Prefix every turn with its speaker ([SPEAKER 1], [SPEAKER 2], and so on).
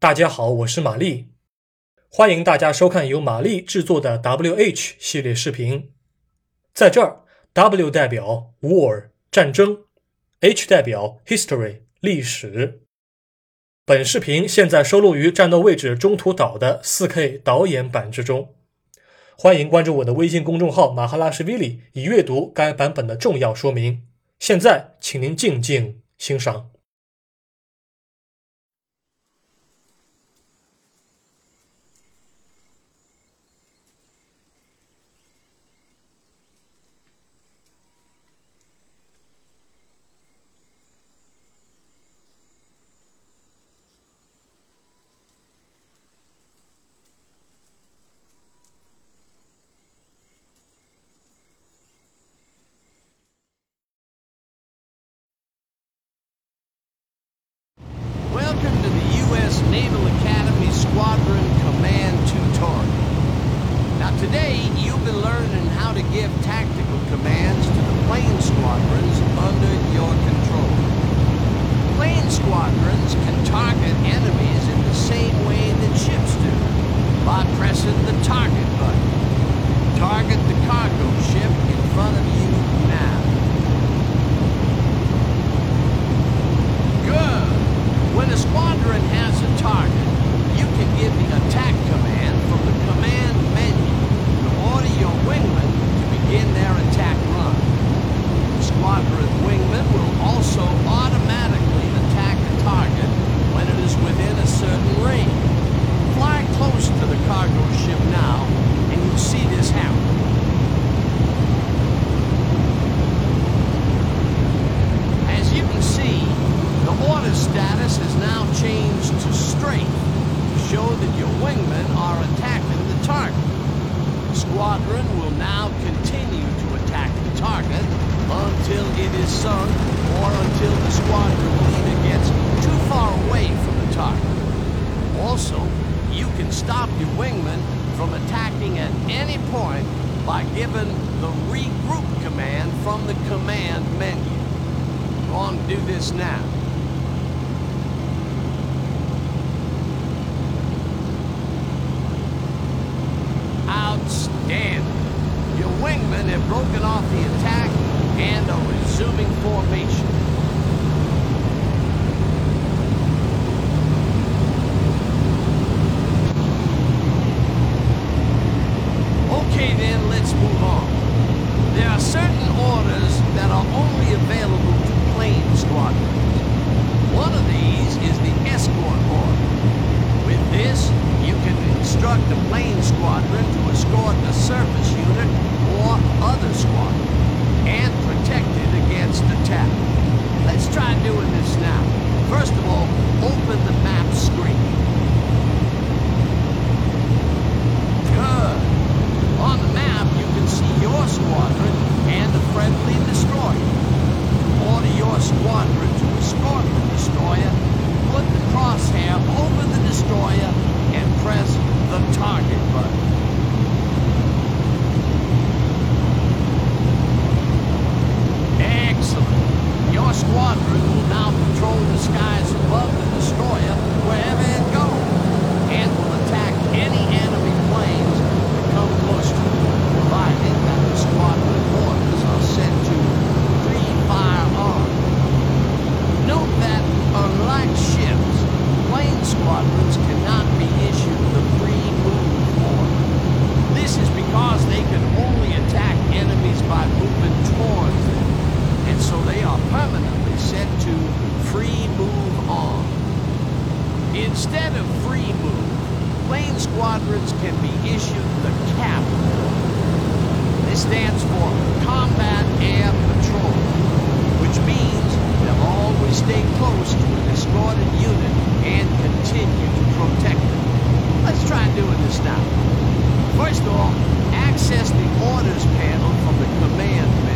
[SPEAKER 1] 大家好，我是玛丽，欢迎大家收看由玛丽制作的 WH 系列视频。在这儿，W 代表 War 战争，H 代表 History 历史。本视频现在收录于战斗位置中途岛的 4K 导演版之中，欢迎关注我的微信公众号马哈拉什维里，以阅读该版本的重要说明。现在，请您静静欣赏。
[SPEAKER 2] commands to the plane squadrons under your control. Plane squadrons can target enemies in the same way that ships do, by pressing the target button. Target the cargo ship in front of you squadron will now continue to attack the target until it is sunk or until the squadron leader gets too far away from the target. Also, you can stop your wingman from attacking at any point by giving the regroup command from the command menu. Go on, do this now. There are certain orders that are only available to plane squadrons. One of these is the escort order. With this, you can instruct a plane squadron to escort a surface unit or other squadron and protect it against attack. Let's try doing this now. First of all, open the map. Valkyrie will now patrol the skies above the destroyer wherever it Instead of free move, plane squadrons can be issued the CAP. This stands for Combat Air Patrol, which means they'll always stay close to an escorted unit and continue to protect them. Let's try doing this now. First off, access the orders panel from the command panel.